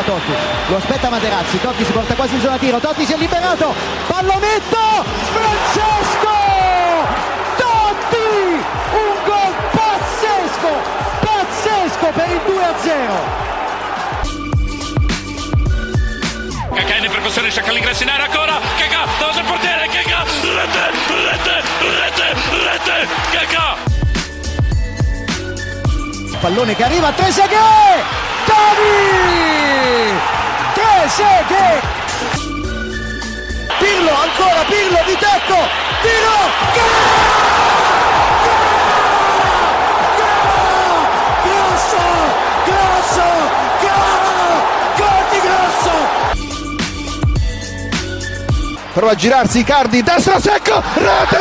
Ancora Totti, lo aspetta Materazzi, Totti si porta quasi in zona tiro, Totti si è liberato, pallonetto, Francesco! Totti! Un gol pazzesco, pazzesco per il 2-0! Cacà in percussione, cerca l'ingresso in area ancora, Cacà, davanti al portiere, Cacà, rete, rete, rete, rete, Cacà! Pallone che arriva Trezeguet! Davi! Trezeguet! Pirlo, ancora Pirlo di tecco! Tiro! Gol! Prova a girarsi Icardi, destro secco, rete,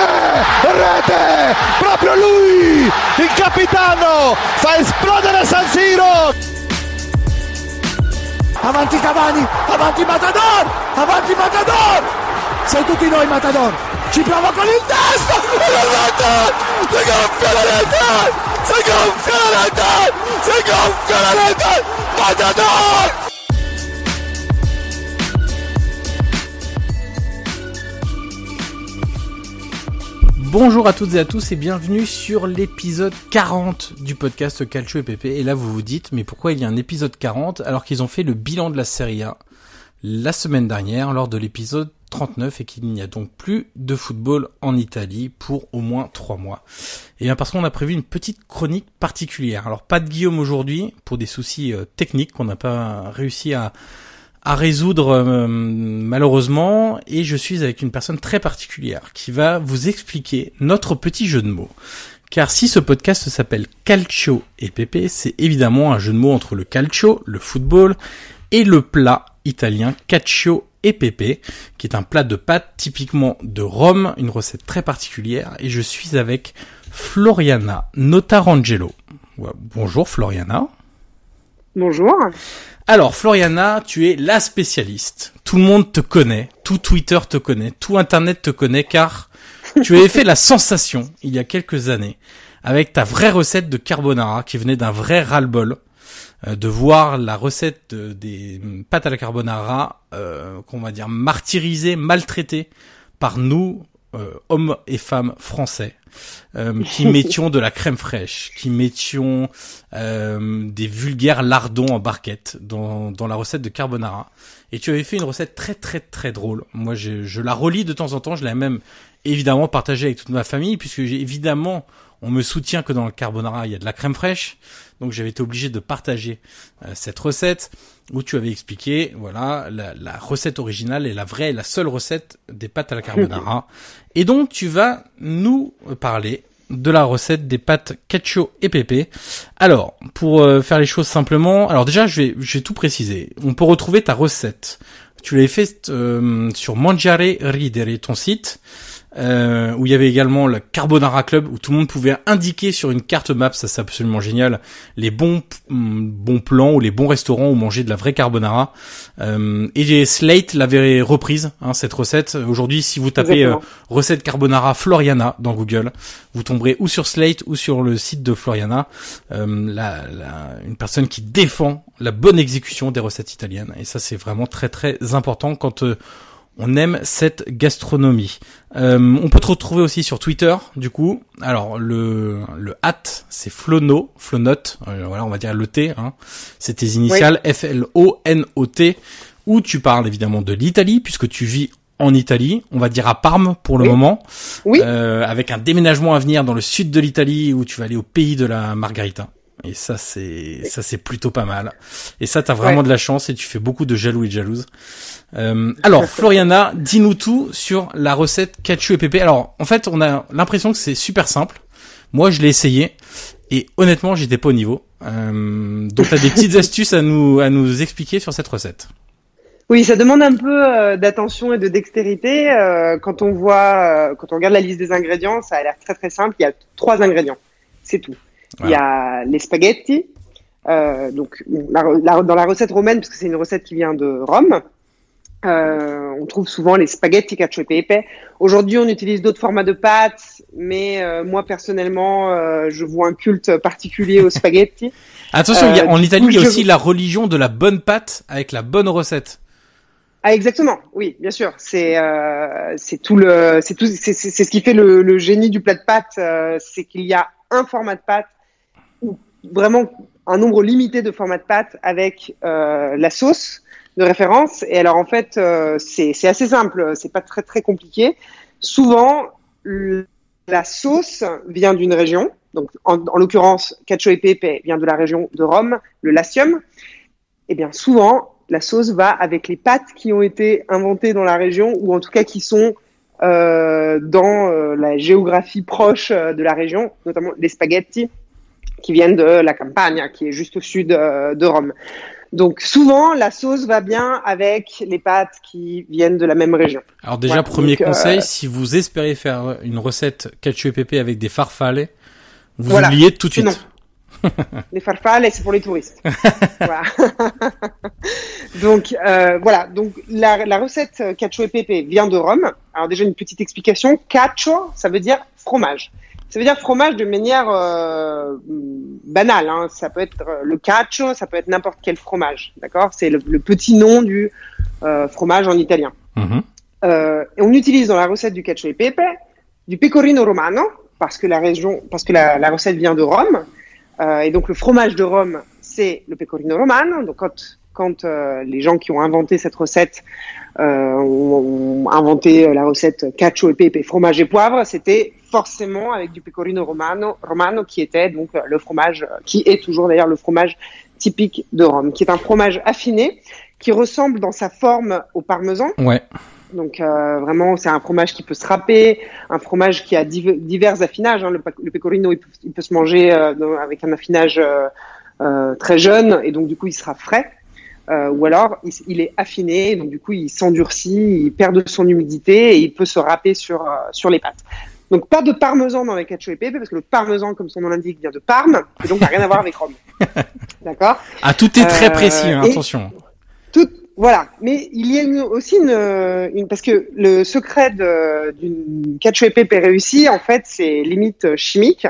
rete, proprio lui, il capitano, fa esplodere San Siro. Avanti Cavani, avanti Matador, avanti Matador, sei tutti noi Matador, ci prova con il destro, si gonfia la rete, si gonfia la rete, si gonfia la rete, Matador! Bonjour à toutes et à tous et bienvenue sur l'épisode 40 du podcast Calcio et PP. Et là vous vous dites mais pourquoi il y a un épisode 40 alors qu'ils ont fait le bilan de la Serie A la semaine dernière lors de l'épisode 39 et qu'il n'y a donc plus de football en Italie pour au moins trois mois. Et bien parce qu'on a prévu une petite chronique particulière. Alors pas de Guillaume aujourd'hui pour des soucis euh, techniques qu'on n'a pas réussi à à résoudre euh, malheureusement et je suis avec une personne très particulière qui va vous expliquer notre petit jeu de mots. Car si ce podcast s'appelle Calcio et Pepe, c'est évidemment un jeu de mots entre le calcio, le football, et le plat italien Calcio et Pepe, qui est un plat de pâtes typiquement de Rome, une recette très particulière, et je suis avec Floriana Notarangelo. Bonjour Floriana. Bonjour. Alors, Floriana, tu es la spécialiste. Tout le monde te connaît, tout Twitter te connaît, tout Internet te connaît, car tu avais fait la sensation il y a quelques années avec ta vraie recette de carbonara qui venait d'un vrai ras-le-bol euh, de voir la recette de- des pâtes à la carbonara, euh, qu'on va dire martyrisée, maltraitée par nous, euh, hommes et femmes français, euh, qui mettions de la crème fraîche, qui mettions euh, des vulgaires lardons en barquette dans, dans la recette de carbonara. Et tu avais fait une recette très très très drôle. Moi, je, je la relis de temps en temps. Je l'ai même évidemment partagée avec toute ma famille, puisque évidemment on me soutient que dans le carbonara il y a de la crème fraîche. Donc j'avais été obligé de partager euh, cette recette où tu avais expliqué voilà la, la recette originale et la vraie, la seule recette des pâtes à la carbonara. et donc tu vas nous parler de la recette des pâtes cacio et pepe. Alors, pour euh, faire les choses simplement, alors déjà je vais je vais tout préciser. On peut retrouver ta recette Tu l'avais fait euh, sur Mangiare Ridere, ton site euh, où il y avait également le Carbonara Club, où tout le monde pouvait indiquer sur une carte map, ça c'est absolument génial, les bons mm, bons plans ou les bons restaurants où manger de la vraie carbonara. Euh, et Slate l'avait reprise, hein, cette recette. Aujourd'hui, si vous tapez euh, recette carbonara Floriana dans Google, vous tomberez ou sur Slate ou sur le site de Floriana, euh, la, la, une personne qui défend la bonne exécution des recettes italiennes. Et ça, c'est vraiment très très important quand euh, on aime cette gastronomie. Euh, on peut te retrouver aussi sur Twitter, du coup. Alors le le hat, c'est Flono, Flonot. Euh, voilà, on va dire le T. Hein. C'est tes initiales F L O N O T. Où tu parles évidemment de l'Italie, puisque tu vis en Italie, on va dire à Parme pour le moment, oui. Euh, avec un déménagement à venir dans le sud de l'Italie où tu vas aller au pays de la Margarita. Et ça c'est ça c'est plutôt pas mal. Et ça t'as vraiment Ouais. de la chance et tu fais beaucoup de jaloux et de jalouses. Euh, alors Floriana, dis-nous tout sur la recette cacio et pépé. Alors en fait on a l'impression que c'est super simple. Moi je l'ai essayé et honnêtement j'étais pas au niveau. Euh, donc t'as des petites astuces à nous à nous expliquer sur cette recette. Oui, ça demande un peu euh, d'attention et de dextérité. Euh, quand on voit, euh, quand on regarde la liste des ingrédients, ça a l'air très très simple. Il y a trois ingrédients, c'est tout. Il y a les spaghettis. Euh, donc la- la- dans la recette romaine, parce que c'est une recette qui vient de Rome, euh, on trouve souvent les spaghetti cacio e pepe. Aujourd'hui, on utilise d'autres formats de pâtes, mais euh, moi personnellement, euh, je vois un culte particulier aux spaghetti. Attention, y a- Euh, en Italie il y a je- aussi la religion de la bonne pâte avec la bonne recette. Ah exactement, oui, bien sûr. C'est euh, c'est tout le c'est tout c'est ce qui fait le, le génie du plat de pâtes, euh, c'est qu'il y a un format de pâte vraiment un nombre limité de formats de pâtes avec euh, la sauce de référence. Et alors en fait, euh, c'est assez simple, c'est pas très très compliqué. Souvent, la sauce vient d'une région. Donc en, en l'occurrence, cacio e pepe vient de la région de Rome, le Latium. Eh bien souvent, la sauce va avec les pâtes qui ont été inventées dans la région ou en tout cas qui sont euh, dans euh, la géographie proche de la région, notamment les spaghettis qui viennent de la Campania, qui est juste au sud euh, de Rome. Donc souvent, la sauce va bien avec les pâtes qui viennent de la même région. Alors déjà Ouais, premier donc, euh, conseil, si vous espérez faire une recette cacio e pepe avec des farfalle, vous Voilà, oubliez tout de suite. Les farfalle, c'est pour les touristes. voilà. donc euh, voilà. Donc la, la recette cacio e pepe vient de Rome. Alors déjà une petite explication. Cacio, ça veut dire fromage. Ça veut dire fromage de manière euh, banale. Hein. Ça peut être euh, le cacio, ça peut être n'importe quel fromage. D'accord? C'est le, le petit nom du euh, fromage en italien. Mhm. Euh, et on utilise dans la recette du cacio e pepe du pecorino romano parce que la région, parce que la, la recette vient de Rome. Euh, et donc le fromage de Rome, c'est le pecorino romano. Donc quand quand euh, les gens qui ont inventé cette recette euh, ont, ont inventé la recette cacio e pepe fromage et poivre, c'était forcément avec du pecorino romano, romano qui était donc le fromage qui est toujours d'ailleurs le fromage typique de Rome, qui est un fromage affiné qui ressemble dans sa forme au parmesan. Ouais. Donc euh, vraiment, c'est un fromage qui peut se râper, un fromage qui a div- divers affinages. hein. Le, pecorino, il peut, il peut se manger euh, avec un affinage euh, euh, très jeune et donc du coup, il sera frais. Euh, ou alors, il, est affiné, donc du coup, il s'endurcit, il perd de son humidité et il peut se râper sur euh, sur les pâtes. Donc pas de parmesan dans les cacio pepe parce que le parmesan, comme son nom l'indique, vient de Parme et donc n'a rien à voir avec Rome. D'accord? Ah tout est très Euh, précis, hein, attention. tout, voilà. Mais il y a une- aussi une, une, parce que le secret d'une cacio pepe réussie, en fait, c'est limite chimique.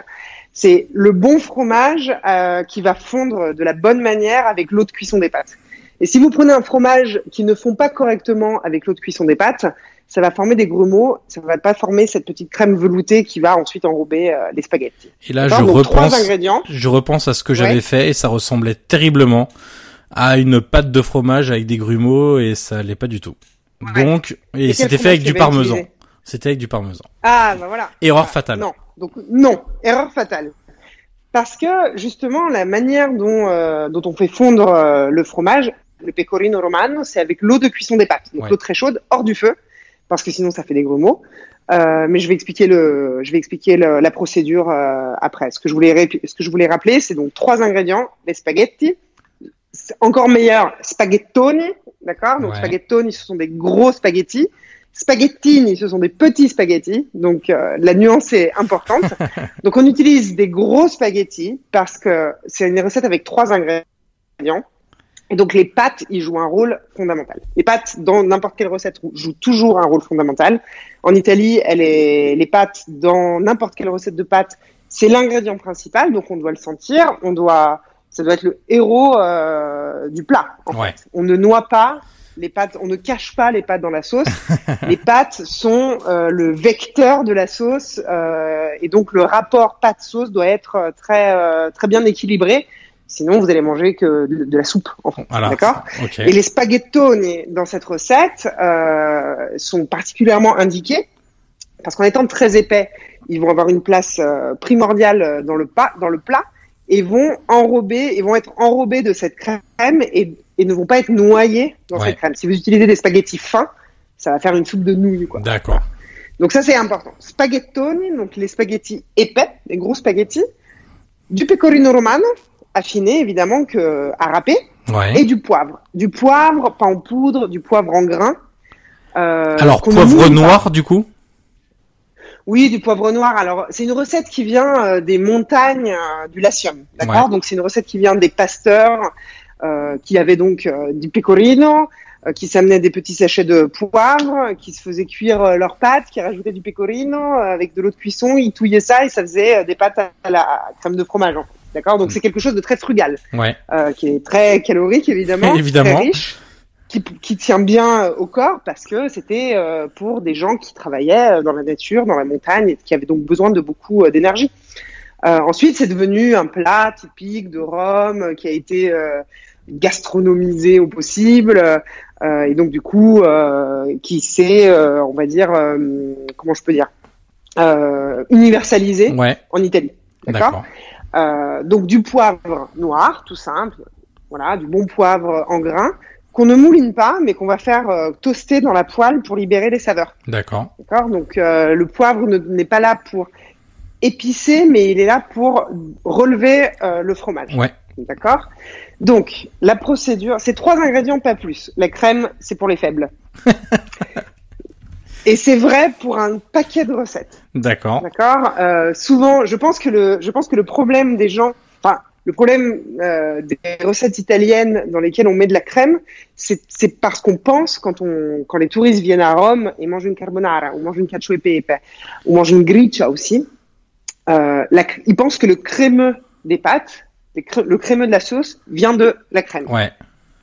C'est le bon fromage euh, qui va fondre de la bonne manière avec l'eau de cuisson des pâtes. Et si vous prenez un fromage qui ne fond pas correctement avec l'eau de cuisson des pâtes, ça va former des grumeaux, ça va pas former cette petite crème veloutée qui va ensuite enrober euh, les spaghettis. Et là je Donc, repense, je repense à ce que Ouais. j'avais fait et ça ressemblait terriblement à une pâte de fromage avec des grumeaux et ça l'est pas du tout. Ouais. Donc et c'était fait avec du parmesan. C'était avec du parmesan. Ah, ben voilà. Erreur Voilà. fatale. Non, donc non, erreur fatale. Parce que justement, la manière dont, euh, dont on fait fondre euh, le fromage, le pecorino romano, c'est avec l'eau de cuisson des pâtes. Donc Ouais. l'eau très chaude, hors du feu, parce que sinon ça fait des grumeaux. Euh, mais je vais expliquer le, je vais expliquer le- la procédure euh, après. Ce que je voulais, ce que je voulais rappeler, c'est donc trois ingrédients les spaghettis, encore meilleur, spaghettoni, d'accord? Donc Ouais. spaghettoni, ce sont des gros spaghettis. Spaghettini, ce sont des petits spaghettis, donc euh, la nuance est importante. donc on utilise des gros spaghettis parce que c'est une recette avec trois ingrédients. Et donc les pâtes, ils jouent un rôle fondamental. Les pâtes, dans n'importe quelle recette, jouent toujours un rôle fondamental. En Italie, elle est, les pâtes, dans n'importe quelle recette de pâtes, c'est l'ingrédient principal, donc on doit le sentir, on doit, ça doit être le héros euh, du plat. En Ouais. fait. On ne noie pas les pâtes, on ne cache pas les pâtes dans la sauce. les pâtes sont euh, le vecteur de la sauce, euh, et donc le rapport pâte-sauce doit être euh, très euh, très bien équilibré. Sinon, vous allez manger que de, de la soupe, en fait. Voilà. D'accord. Et les spaghettoni dans cette recette euh, sont particulièrement indiqués parce qu'en étant très épais, ils vont avoir une place euh, primordiale euh, dans le, pa- dans le plat et vont enrober, et vont être enrobés de cette crème et, et ne vont pas être noyés dans Ouais. cette crème. Si vous utilisez des spaghettis fins, ça va faire une soupe de nouilles. Quoi. D'accord. Donc ça c'est important. Spaghettoni, donc les spaghettis épais, les gros spaghettis, du pecorino romano affiné évidemment que à râper Ouais. et du poivre. Du poivre, pas en poudre, du poivre en grains. Euh, Alors poivre noir du coup? Oui, du poivre noir. Alors, c'est une recette qui vient euh, des montagnes euh, du Latium, d'accord? Ouais. Donc, c'est une recette qui vient des pasteurs euh, qui avaient donc euh, du pecorino, qui s'amenaient des petits sachets de poivre, qui se faisaient cuire leurs pâtes, qui rajoutaient du pecorino avec de l'eau de cuisson, ils touillaient ça et ça faisait des pâtes à la crème de fromage, en fait. D'accord Donc, c'est quelque chose de très frugal, Ouais. euh, qui est très calorique, évidemment, Évidemment. très riche. Qui, qui tient bien euh, au corps parce que c'était euh, pour des gens qui travaillaient euh, dans la nature, dans la montagne, et qui avaient donc besoin de beaucoup euh, d'énergie. Euh, ensuite, c'est devenu un plat typique de Rome qui a été euh, gastronomisé au possible, euh, et donc du coup, euh, qui s'est, euh, on va dire, euh, comment je peux dire, euh, universalisé Ouais. en Italie. D'accord. Euh, donc du poivre noir, tout simple, voilà, du bon poivre en grains qu'on ne mouline pas, mais qu'on va faire euh, toaster dans la poêle pour libérer les saveurs. D'accord. D'accord? Donc euh, le poivre ne- n'est pas là pour épicer, mais il est là pour relever euh, le fromage. Ouais. D'accord? Donc la procédure, c'est trois ingrédients, pas plus. La crème, c'est pour les faibles. Et c'est vrai pour un paquet de recettes. D'accord. D'accord. Euh, souvent, je pense que le, je pense que le problème des gens, enfin, le problème euh, des recettes italiennes dans lesquelles on met de la crème, c'est c'est parce qu'on pense quand on, quand les touristes viennent à Rome et mangent une carbonara ou mangent une cacio e pepe ou mangent une gricia aussi, euh, la, ils pensent que le crémeux des pâtes, le crémeux de la sauce vient de la crème. Ouais.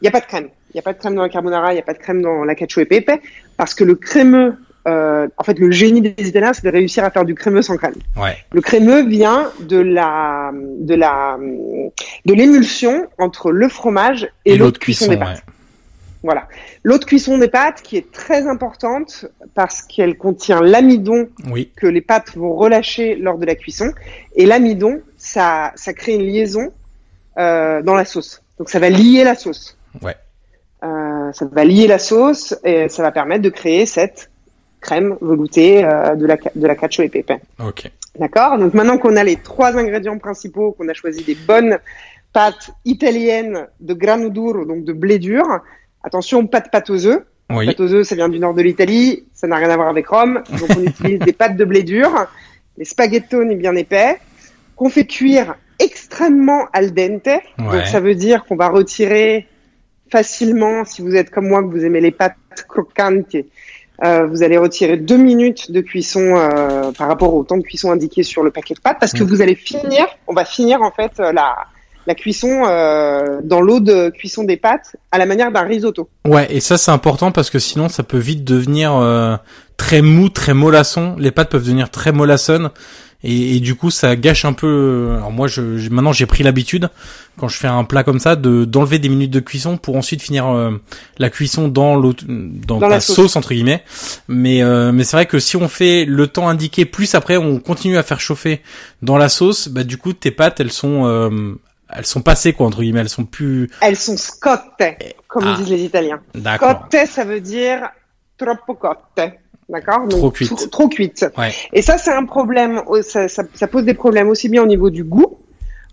Il n'y a pas de crème. Il n'y a pas de crème dans la carbonara, il n'y a pas de crème dans la cacio e pepe, parce que le crémeux, euh, en fait, le génie des Italiens, c'est de réussir à faire du crémeux sans crème. Ouais. Le crémeux vient de la, de la, de l'émulsion entre le fromage et, l'eau de cuisson, des pâtes. ouais. Voilà. L'eau de cuisson des pâtes qui est très importante parce qu'elle contient l'amidon Oui. que les pâtes vont relâcher lors de la cuisson. Et l'amidon, ça, ça crée une liaison euh, dans la sauce. Donc ça va lier la sauce. Ouais. Euh, ça va lier la sauce et ça va permettre de créer cette crème veloutée euh, de la de la cacio e pepe. Ok. D'accord? Donc maintenant qu'on a les trois ingrédients principaux, qu'on a choisi des bonnes pâtes italiennes de grano duro, donc de blé dur. Attention, pas de pâte aux œufs. Oui. Pâte aux œufs, ça vient du nord de l'Italie, ça n'a rien à voir avec Rome. Donc on utilise des pâtes de blé dur, les spaghettoni bien épais, qu'on fait cuire extrêmement al dente. Ouais. Donc ça veut dire qu'on va retirer facilement, si vous êtes comme moi, que vous aimez les pâtes croquantes, euh, vous allez retirer deux minutes de cuisson euh, par rapport au temps de cuisson indiqué sur le paquet de pâtes, parce que Mm. vous allez finir, on va finir en fait euh, la, la cuisson euh, dans l'eau de cuisson des pâtes à la manière d'un risotto. Ouais, et ça c'est important parce que sinon ça peut vite devenir euh, très mou, très mollasson. Les pâtes peuvent devenir très mollassonnes et, et du coup ça gâche un peu. Alors moi, je, maintenant j'ai pris l'habitude quand je fais un plat comme ça de d'enlever des minutes de cuisson pour ensuite finir euh, la cuisson dans l'eau, dans, Dans la la sauce. sauce. entre guillemets. Mais euh, mais c'est vrai que si on fait le temps indiqué plus après on continue à faire chauffer dans la sauce, bah du coup tes pâtes elles sont euh, elles sont passées quoi entre guillemets, elles sont plus Elles sont scotte, comme Ah. disent les Italiens. d'accord. Cotte, ça veut dire troppo cotte. D'accord Trop cuite. Trop, trop cuite. Ouais. Et ça, c'est un problème. Ça, ça, ça pose des problèmes aussi bien au niveau du goût.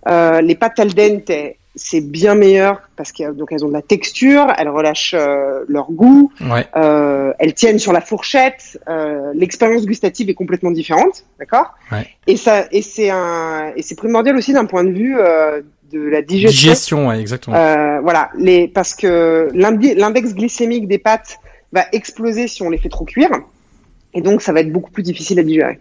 Euh, les pâtes al dente, c'est bien meilleur parce qu'elles donc elles ont de la texture, elles relâchent euh, leur goût, Ouais. euh, elles tiennent sur la fourchette. euh, L'expérience gustative est complètement différente, d'accord Ouais. Et ça, et c'est un, et c'est primordial aussi d'un point de vue euh, de la digestion. Digestion, ouais, exactement. Euh, voilà, les parce que l'index glycémique des pâtes va exploser si on les fait trop cuire, et donc ça va être beaucoup plus difficile à digérer.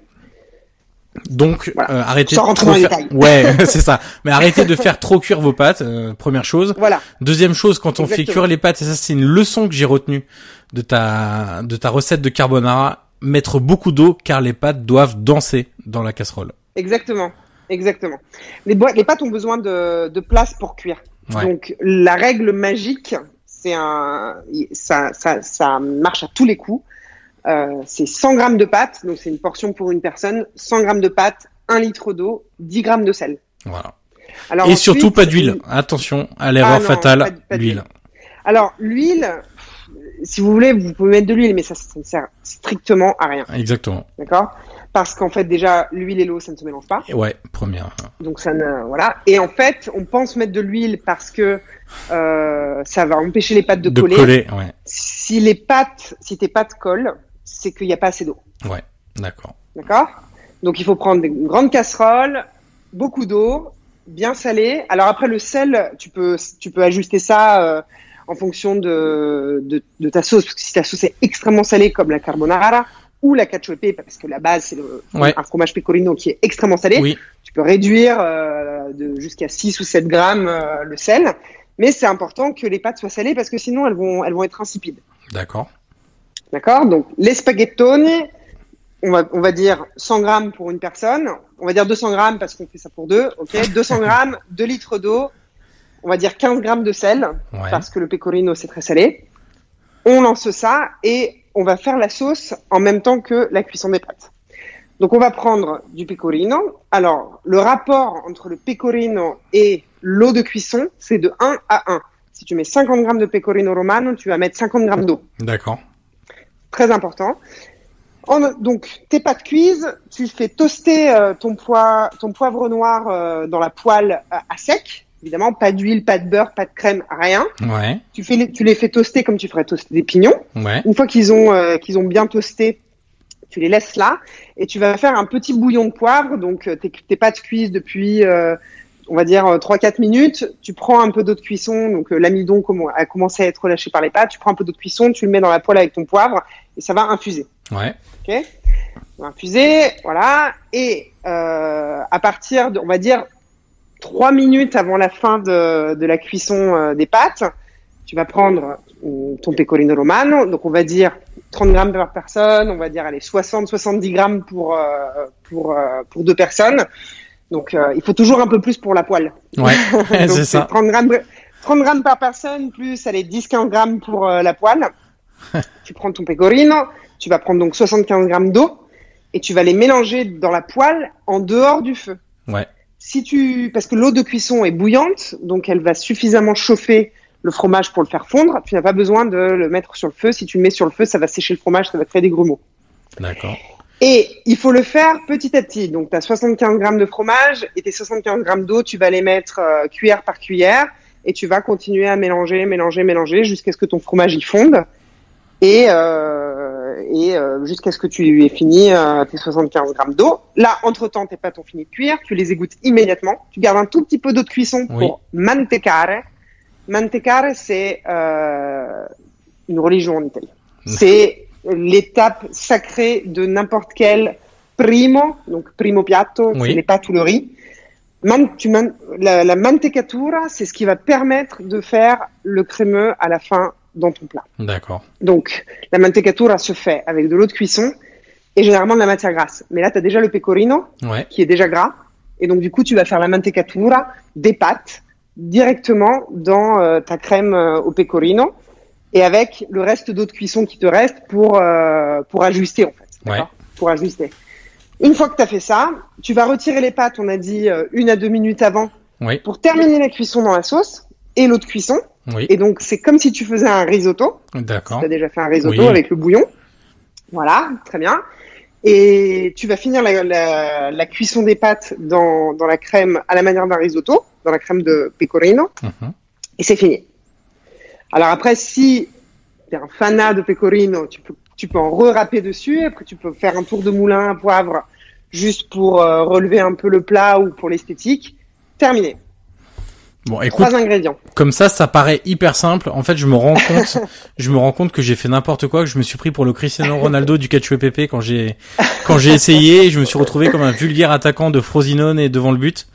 Donc, voilà. euh, arrêtez Sans de rentrer trop dans les faire... Ouais, c'est ça. Mais arrêtez de faire trop cuire vos pâtes, euh, première chose. Voilà, Deuxième chose, quand on fait cuire les pâtes, et ça c'est une leçon que j'ai retenue de ta de ta recette de carbonara, mettre beaucoup d'eau car les pâtes doivent danser dans la casserole. exactement, exactement. Les, les pâtes ont besoin de, de place pour cuire. Ouais. Donc la règle magique, c'est un, ça, ça, ça marche à tous les coups. Euh, c'est 100 grammes de pâtes, donc c'est une portion pour une personne. 100 grammes de pâtes, 1 litre d'eau, 10 grammes de sel. Voilà. Alors et ensuite, surtout pas d'huile. Attention à l'erreur Ah fatale, l'huile. Alors l'huile, si vous voulez, vous pouvez mettre de l'huile, mais ça, ça ne sert strictement à rien, Exactement. d'accord? Parce qu'en fait déjà l'huile et l'eau, ça ne se mélange pas. Et ouais, première. Donc ça ne voilà. Et en fait, on pense mettre de l'huile parce que euh, ça va empêcher les pâtes de, De coller. coller, ouais. Si les pâtes, si tes pâtes collent, c'est qu'il n'y a pas assez d'eau. Ouais. D'accord. D'accord? Donc il faut prendre une grande casserole, beaucoup d'eau, bien salée. Alors après le sel, tu peux tu peux ajuster ça euh, en fonction de, de de ta sauce parce que si ta sauce est extrêmement salée comme la carbonara ou la cacio parce que la base c'est Ouais. un fromage pecorino qui est extrêmement salé. Oui. Tu peux réduire euh, de jusqu'à 6 ou 7 grammes euh, le sel, mais c'est important que les pâtes soient salées parce que sinon elles vont elles vont être insipides. D'accord. D'accord? Donc, les spaghettoni, on va, on va dire 100 grammes pour une personne. On va dire 200 grammes parce qu'on fait ça pour deux. OK? 200 grammes, 2 litres d'eau. On va dire 15 grammes de sel Ouais. parce que le pecorino, c'est très salé. On lance ça et on va faire la sauce en même temps que la cuisson des pâtes. Donc, on va prendre du pecorino. Alors, le rapport entre le pecorino et l'eau de cuisson, c'est de 1 à 1. Si tu mets 50 grammes de pecorino romano, tu vas mettre 50 grammes d'eau D'accord. Très important. En- donc, tes pâtes cuises, tu fais toaster euh, ton, poi- ton poivre noir euh, dans la poêle à, à sec. Évidemment, pas d'huile, pas de beurre, pas de crème, rien. Ouais. Tu, fais les, tu les fais toaster comme tu ferais toaster des pignons. Ouais. Une fois qu'ils ont, euh, qu'ils ont bien toasté, tu les laisses là et tu vas faire un petit bouillon de poivre. Donc, euh, tes, tes pâtes cuisent depuis, euh, on va dire, euh, 3-4 minutes. Tu prends un peu d'eau de cuisson. Donc, euh, l'amidon a commencé à être relâché par les pâtes. Tu prends un peu d'eau de cuisson, tu le mets dans la poêle avec ton poivre et ça va infuser. Ouais. Ok? On va infuser, voilà. Et euh, à partir, de, on va dire, trois minutes avant la fin de, de la cuisson euh, des pâtes, tu vas prendre euh, ton pecorino romano. Donc on va dire 30 grammes par personne, on va dire allez 60-70 grammes pour euh, pour euh, pour deux personnes. Donc euh, il faut toujours un peu plus pour la poêle. Ouais. C'est ça. 30 grammes, 30 grammes par personne, plus allez 10-15 grammes pour euh, la poêle. tu prends ton pecorino, tu vas prendre donc 75 grammes d'eau et tu vas les mélanger dans la poêle en dehors du feu. Ouais. Si tu, parce que l'eau de cuisson est bouillante, donc elle va suffisamment chauffer le fromage pour le faire fondre. Tu n'as pas besoin de le mettre sur le feu. Si tu le mets sur le feu, ça va sécher le fromage, ça va créer des grumeaux. D'accord. Et il faut le faire petit à petit. Donc, tu as 75 grammes de fromage et tes 75 grammes d'eau, tu vas les mettre euh, cuillère par cuillère et tu vas continuer à mélanger, mélanger, mélanger jusqu'à ce que ton fromage y fonde et, euh, et euh, jusqu'à ce que tu aies fini euh, tes 75 grammes d'eau. Là, entre-temps, tes pâtes ont fini de cuire, tu les égouttes immédiatement. Tu gardes un tout petit peu d'eau de cuisson Oui. pour mantecare. Mantecare, c'est euh, une religion en Italie. C'est l'étape sacrée de n'importe quel primo, donc primo piatto, Oui. c'est les pâtes ou le riz. Man- tu man- la, la mantecatura, c'est ce qui va permettre de faire le crémeux à la fin dans ton plat. D'accord. Donc, la mantecatura se fait avec de l'eau de cuisson et généralement de la matière grasse. Mais là, tu as déjà le pecorino Ouais. qui est déjà gras. Et donc, du coup, tu vas faire la mantecatura des pâtes directement dans euh, ta crème euh, au pecorino et avec le reste d'eau de cuisson qui te reste pour, euh, pour ajuster, en fait. Ouais. Pour ajuster. Une fois que tu as fait ça, tu vas retirer les pâtes, on a dit euh, une à deux minutes avant, Oui. pour terminer la cuisson dans la sauce et l'eau de cuisson. Oui. Et donc, c'est comme si tu faisais un risotto. D'accord. Tu as déjà fait un risotto Oui. avec le bouillon. Voilà, très bien. Et tu vas finir la, la, la cuisson des pâtes dans, dans la crème à la manière d'un risotto, dans la crème de pecorino, Mhm. et c'est fini. Alors après, si tu es un fanat de pecorino, tu peux, tu peux en re-râper dessus. Après, tu peux faire un tour de moulin à poivre juste pour euh, relever un peu le plat ou pour l'esthétique. Terminé. Bon, écoute, Trois ingrédients. comme ça, ça paraît hyper simple. En fait, je me rends compte, je me rends compte que j'ai fait n'importe quoi, que je me suis pris pour le Cristiano Ronaldo du catch PP quand j'ai, quand j'ai essayé, et je me suis retrouvé comme un vulgaire attaquant de Frosinone et devant le but,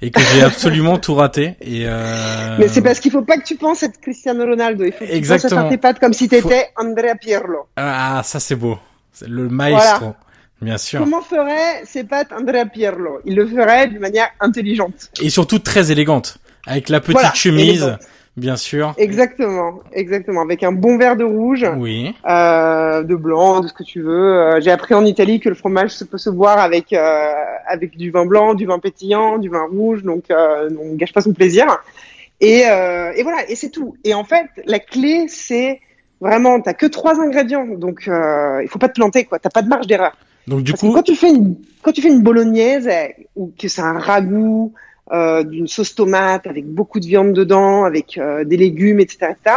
et que j'ai absolument tout raté. Et euh... Mais c'est parce qu'il faut pas que tu penses être Cristiano Ronaldo. Il faut que tu penses à tes pâtes comme si tu étais Andrea Pirlo. ah, ça c'est beau, C'est le maestro, bien sûr, Comment ferait ces pâtes Andrea Pirlo? Il le ferait d'une manière intelligente. et surtout très élégante, avec la petite Voilà, chemise, élégante. bien sûr. Exactement, exactement. Avec un bon verre de rouge, Oui. euh, de blanc, de ce que tu veux. Euh, J'ai appris en Italie que le fromage se peut se boire avec euh, avec du vin blanc, du vin pétillant, du vin rouge. Donc, euh, on gâche pas son plaisir. Et, et voilà, et c'est tout. Et en fait, la clé, c'est vraiment, t'as que trois ingrédients, donc il faut pas te planter, quoi. T'as pas de marge d'erreur. Donc du Parce que coup, quand tu fais une quand tu fais une bolognaise eh, ou que c'est un ragoût d'une sauce tomate avec beaucoup de viande dedans, avec euh, des légumes, etc., etc.,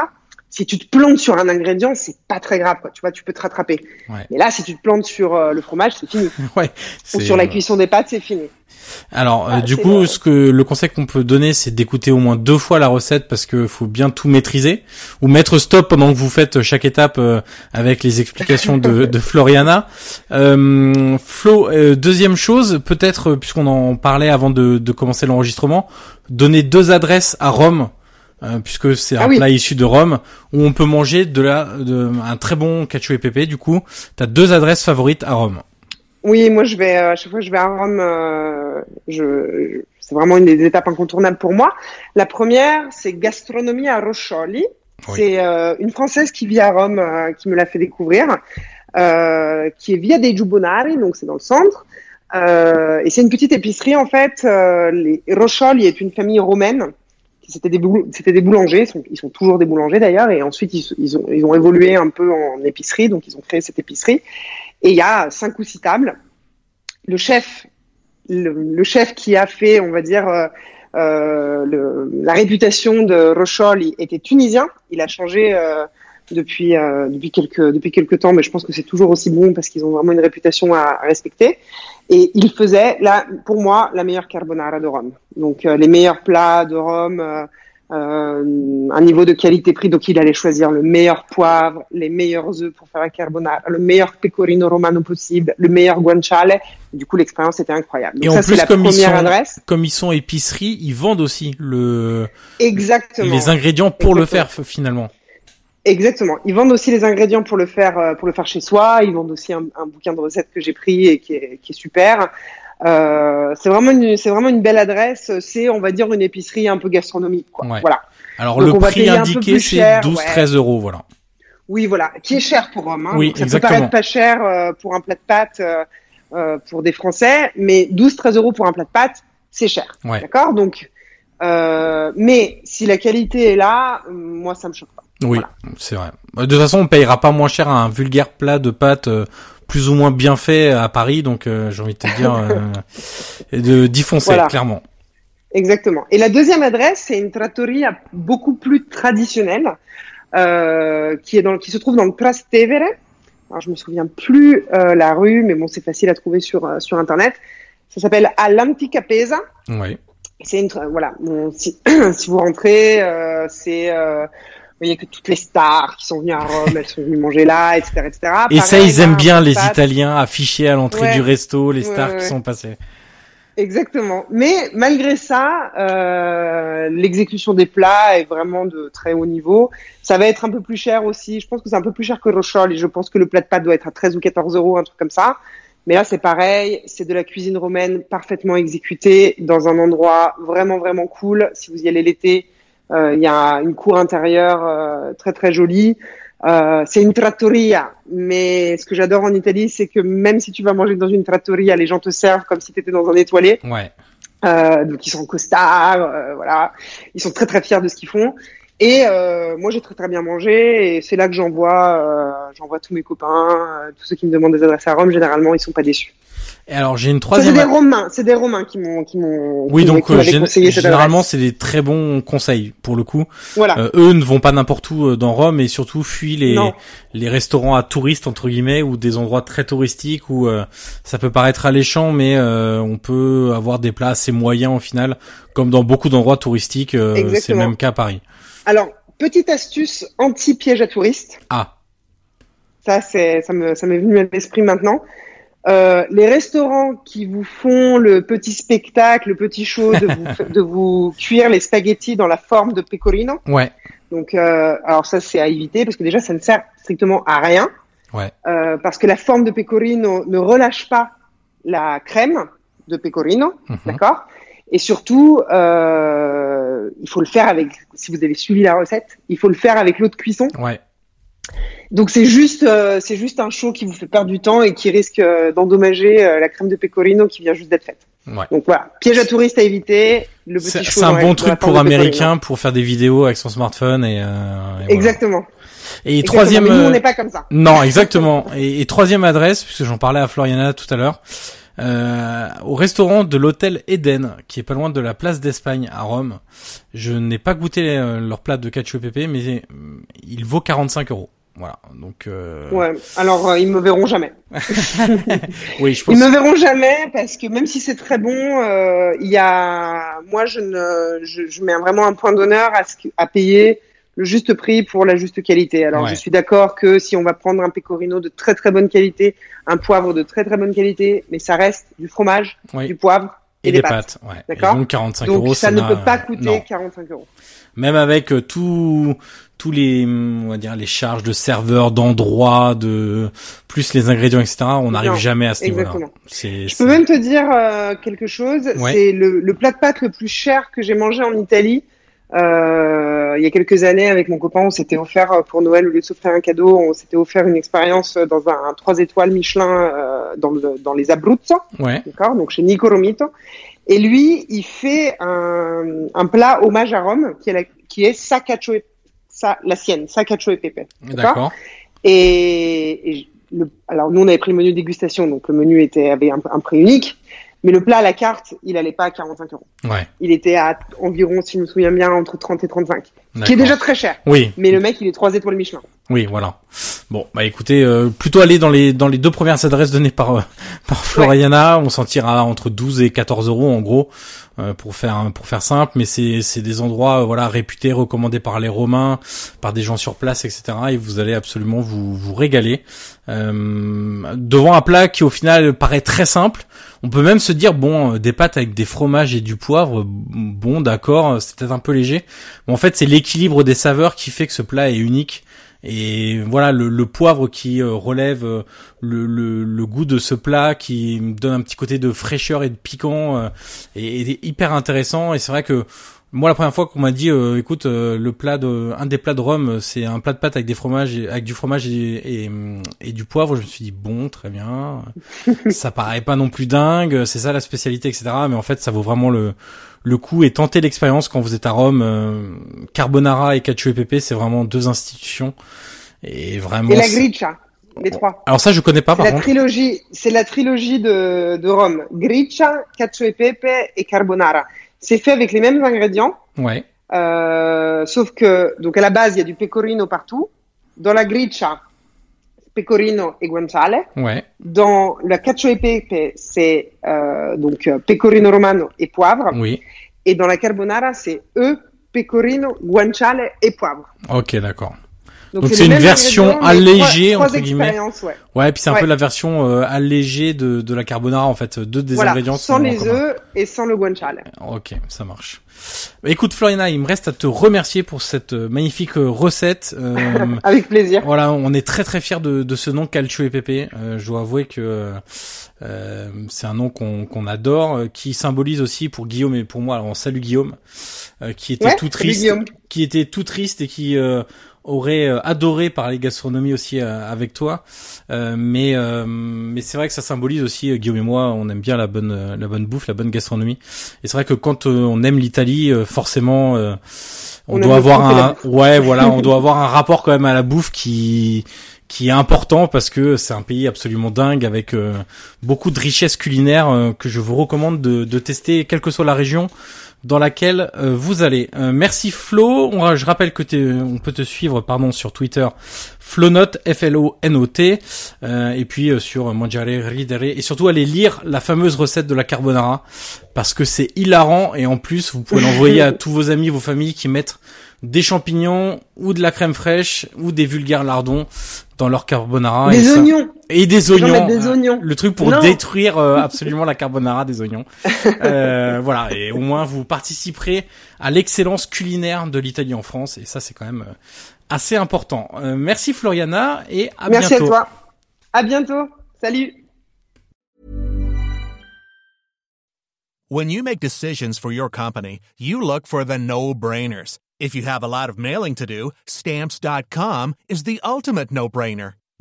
si tu te plantes sur un ingrédient, c'est pas très grave, quoi. Tu vois, tu peux te rattraper. Ouais. Mais là, si tu te plantes sur euh, le fromage, c'est fini. ouais. Ou sur la cuisson des pâtes, c'est fini. Alors, euh, Ah, du c'est coup, ce que le conseil qu'on peut donner, c'est d'écouter au moins deux fois la recette parce que faut bien tout maîtriser ou mettre stop pendant que vous faites chaque étape euh, avec les explications de, de Floriana. Euh, Flo, euh, deuxième chose, peut-être euh, puisqu'on en parlait avant de, de commencer l'enregistrement, donner deux adresses à Rome. Euh, puisque c'est un Ah oui. plat issu de Rome où on peut manger de la de, un très bon cacio et pepe du coup t'as deux adresses favorites à Rome Oui, moi, je vais euh, à chaque fois que je vais à Rome, euh, je, c'est vraiment une des étapes incontournables pour moi. La première, c'est gastronomie à Roscioli. Oui. C'est euh, une Française qui vit à Rome euh, qui me l'a fait découvrir, euh, qui est via dei Giubbonari, donc c'est dans le centre. Et c'est une petite épicerie en fait. Les Roscioli est une famille romaine. C'était des, des boulangers, ils sont, toujours des boulangers d'ailleurs, et ensuite ils, ils, ont, ils ont évolué un peu en épicerie, donc ils ont créé cette épicerie. Et il y a cinq ou six tables. Le chef, le, chef qui a fait, on va dire, euh, euh, la réputation de Rochol était tunisien. Il a changé euh, depuis euh, depuis quelques depuis quelques temps, mais je pense que c'est toujours aussi bon parce qu'ils ont vraiment une réputation à, à respecter. Et il faisait là, pour moi, la meilleure carbonara de Rome. Donc euh, les meilleurs plats de Rome. euh, euh, un niveau de qualité-prix, donc il allait choisir le meilleur poivre, les meilleurs œufs pour faire la carbonara, le meilleur pecorino romano possible, le meilleur guanciale. Du coup, l'expérience était incroyable. Donc Et ça, en c'est plus, la comme ils première sont- adresse. comme ils sont épicerie, ils vendent aussi le Exactement. les ingrédients pour le faire finalement. Exactement. Ils vendent aussi les ingrédients pour le faire, euh, pour le faire chez soi. Ils vendent aussi un, un bouquin de recettes que j'ai pris et qui est, qui est super. Euh, c'est vraiment une, c'est vraiment une belle adresse. C'est, on va dire, une épicerie un peu gastronomique, quoi. Ouais. Voilà. Alors Donc, le prix indiqué c'est cher, 12-13 euros, voilà. Oui, voilà, qui est cher pour Rome. Hein. Oui, Donc, ça exactement. peut paraître pas cher euh, pour un plat de pâtes euh, euh, pour des Français, mais 12-13 euros pour un plat de pâtes, c'est cher. Ouais. D'accord? Donc, euh, mais si la qualité est là, moi, ça me choque pas. Oui, Voilà. c'est vrai. De toute façon, on payera pas moins cher un vulgaire plat de pâtes euh, plus ou moins bien fait à Paris, donc euh, j'ai envie de te dire euh, et de d'y foncer Voilà. clairement. Exactement. Et la deuxième adresse, c'est une trattoria beaucoup plus traditionnelle, euh, qui est dans, qui se trouve dans le Trastevere. Alors, je me souviens plus euh, la rue, mais bon, c'est facile à trouver sur euh, sur internet. Ça s'appelle All'Antica Pesa. Ouais. C'est une voilà. Bon, si, si vous rentrez, euh, c'est euh, vous voyez que toutes les stars qui sont venues à Rome, elles sont venues manger là, etc., etc. Et ça, ils aiment là, bien les. Italiens affichés à l'entrée Ouais. du resto, les stars ouais, qui sont passés. Exactement. Mais malgré ça, euh, l'exécution des plats est vraiment de très haut niveau. Ça va être un peu plus cher aussi. Je pense que c'est un peu plus cher que Rochol et je pense que le plat de pâtes doit être à 13 ou 14 euros, un truc comme ça. Mais là, c'est pareil. C'est de la cuisine romaine parfaitement exécutée dans un endroit vraiment, vraiment cool. Si vous y allez l'été, il y a une cour intérieure euh, très, très jolie. Euh, c'est une trattoria, mais ce que j'adore en Italie, c'est que même si tu vas manger dans une trattoria, les gens te servent comme si tu étais dans un étoilé. Ouais. Euh, donc ils sont costards, euh, voilà, ils sont très très fiers de ce qu'ils font. Et euh, moi, j'ai très très bien mangé et c'est là que j'envoie, euh, j'envoie tous mes copains, euh, tous ceux qui me demandent des adresses à Rome. Généralement, ils sont pas déçus. Et alors j'ai une Ça, c'est troisième. des Romains, c'est des Romains qui m'ont, qui m'ont. Oui, qui donc euh, gén- généralement c'est des très bons conseils pour le coup. Voilà. Euh, eux ne vont pas n'importe où euh, dans Rome et surtout fuient les Non. les restaurants à touristes entre guillemets ou des endroits très touristiques où euh, ça peut paraître alléchant mais euh, on peut avoir des plats assez moyens au final comme dans beaucoup d'endroits touristiques euh, c'est le même cas à Paris. Alors, petite astuce anti-piège à touristes. Ah, Ça, c'est, ça me, ça m'est venu à l'esprit maintenant. Euh, les restaurants qui vous font le petit spectacle, le petit show de vous, de vous cuire les spaghettis dans la forme de pecorino. ouais, Donc, euh, alors ça, c'est à éviter parce que déjà, ça ne sert strictement à rien. ouais. Euh, parce que la forme de pecorino ne relâche pas la crème de pecorino, Mhm. d'accord? Et surtout, euh, il faut le faire avec, si vous avez suivi la recette, il faut le faire avec l'eau de cuisson. Ouais. Donc c'est juste, euh, c'est juste un show qui vous fait perdre du temps et qui risque euh, d'endommager euh, la crème de pecorino qui vient juste d'être faite. Ouais. Donc voilà, piège à touristes à éviter. Le petit C'est un bon truc pour américain pour faire des vidéos avec son smartphone et, euh, et voilà. Exactement. Et Exactement. troisième Mais nous, on n'est pas comme ça. Non, exactement. Et, et troisième adresse, puisque j'en parlais à Floriana tout à l'heure, euh, au restaurant de l'hôtel Eden, qui est pas loin de la place d'Espagne à Rome. Je n'ai pas goûté euh, leur plat de cacio pepe, mais euh, il vaut 45 euros. Voilà. Donc, euh, Ouais. Alors euh, ils me verront jamais. oui, je pense. Ils me verront jamais parce que même si c'est très bon, euh, il y a, moi je ne, je, je mets vraiment un point d'honneur à ce que- à payer le juste prix pour la juste qualité. Alors Ouais. je suis d'accord que si on va prendre un pecorino de très très bonne qualité, un poivre de très très bonne qualité, mais ça reste du fromage, Oui. du poivre et, Et des des pâtes. pâtes. Ouais. D'accord donc 45 Donc euros, ça ne peut pas coûter non. 45 euros. Même avec euh, tout, tous les, on va dire, les charges de serveurs, d'endroits, de plus les ingrédients, etc. On n'arrive jamais à ce niveau-là. Je peux même te dire euh, quelque chose. Ouais. C'est le, le plat de pâtes le plus cher que j'ai mangé en Italie. Euh, il y a quelques années, avec mon copain, on s'était offert euh, pour Noël, au lieu de s'offrir un cadeau, on s'était offert une expérience euh, dans un, un 3 étoiles Michelin euh, dans, le, dans les Abruzzo, Ouais. d'accord, donc chez Nico Romito. Et lui, il fait un, un plat hommage à Rome, qui est, la, qui est sa cacio e- sa, la sienne, sa cacio e pepe. D'accord. Et, et le, alors nous on avait pris le menu dégustation, donc le menu était avait un, un prix unique, mais le plat à la carte, il allait pas à 45 euros. Ouais. Il était à environ, si je me souviens bien, entre 30 et 35, ce qui est déjà très cher. Oui. Mais le mec, il est trois étoiles Michelin. Oui, voilà. Bon, bah écoutez, euh, plutôt aller dans les dans les deux premières adresses données par euh, par Floriana, on s'en tirera entre 12 et 14 euros en gros euh, pour faire pour faire simple, mais c'est c'est des endroits euh, voilà réputés, recommandés par les Romains, par des gens sur place, etc. Et vous allez absolument vous vous régaler euh, devant un plat qui au final paraît très simple. On peut même se dire bon, euh, des pâtes avec des fromages et du poivre, bon d'accord, c'est peut-être un peu léger. Mais en fait, c'est l'équilibre des saveurs qui fait que ce plat est unique. Et voilà le, poivre qui euh, relève euh, le, goût de ce plat, qui donne un petit côté de fraîcheur et de piquant, euh, et, et hyper intéressant. Et c'est vrai que moi, la première fois qu'on m'a dit, euh, écoute, euh, le plat de, un des plats de Rome, c'est un plat de pâtes avec des fromages, et- avec du fromage et, et, et du poivre, je me suis dit bon, très bien. ça paraît pas non plus dingue, c'est ça la spécialité, etc. Mais en fait, ça vaut vraiment le le coup et tenter l'expérience quand vous êtes à Rome. euh, Carbonara et Cacio e Pepe, c'est vraiment deux institutions et vraiment. Et la griccia, les trois. Alors ça, je connais pas par la contre. trilogie, c'est la trilogie de, de Rome. Griccia, cacio e pepe et carbonara. C'est fait avec les mêmes ingrédients, Ouais. euh, sauf que donc à la base il y a du pecorino partout. Dans la griccia, pecorino et guanciale. Ouais. Dans la cacio e pepe, c'est euh, donc pecorino romano et poivre. Oui. Et dans la carbonara, c'est eux, pecorino, guanciale et poivre. Ok, d'accord. Donc c'est une version allégée, trois, entre trois guillemets. expériences, ouais. Ouais, puis c'est un Ouais. peu la version euh, allégée de, de la carbonara en fait. Deux des Voilà, ingrédients sans les œufs et sans le guanciale. Ok, ça marche. Bah, écoute Floriana, il me reste à te remercier pour cette euh, magnifique euh, recette. Euh, Avec plaisir. Voilà, on est très très fiers de, de ce nom Calcio et Pépé. Euh, je dois avouer que euh, c'est un nom qu'on qu'on adore, euh, qui symbolise aussi pour Guillaume et pour moi. Alors on salue Guillaume, euh, qui était Ouais, tout salut, triste, Guillaume. qui était tout triste et qui euh, aurait euh, adoré parler gastronomie aussi euh, avec toi. Euh, mais euh, mais c'est vrai que ça symbolise aussi Guillaume et moi, on aime bien la bonne la bonne bouffe, la bonne gastronomie. Et c'est vrai que quand on aime l'Italie, euh, forcément. euh, on, doit avoir un, ouais, voilà, on doit avoir un rapport quand même à la bouffe qui qui est important parce que c'est un pays absolument dingue avec euh, beaucoup de richesses culinaires euh, que je vous recommande de, de, tester, quelle que soit la région dans laquelle euh, vous allez. merci Flo. je rappelle que on peut te suivre pardon sur Twitter Flonote F L O N O T et puis sur Mangiare Ridere et surtout allez lire la fameuse recette de la carbonara parce que c'est hilarant et en plus vous pouvez l'envoyer à tous vos amis, vos familles qui mettent des champignons ou de la crème fraîche ou des vulgaires lardons dans leur carbonara. Des oignons. Et des oignons. Des oignons. Le truc pour détruire euh, absolument la carbonara des oignons. Euh, voilà. Et au moins vous participerez à l'excellence culinaire de l'Italie en France. Et ça c'est quand même euh, assez important. merci Floriana et à bientôt. Merci à toi. À bientôt. Salut. When you make decisions for your company, you look for the no-brainers. If you have a lot of mailing to do, stamps.com is the ultimate no brainer.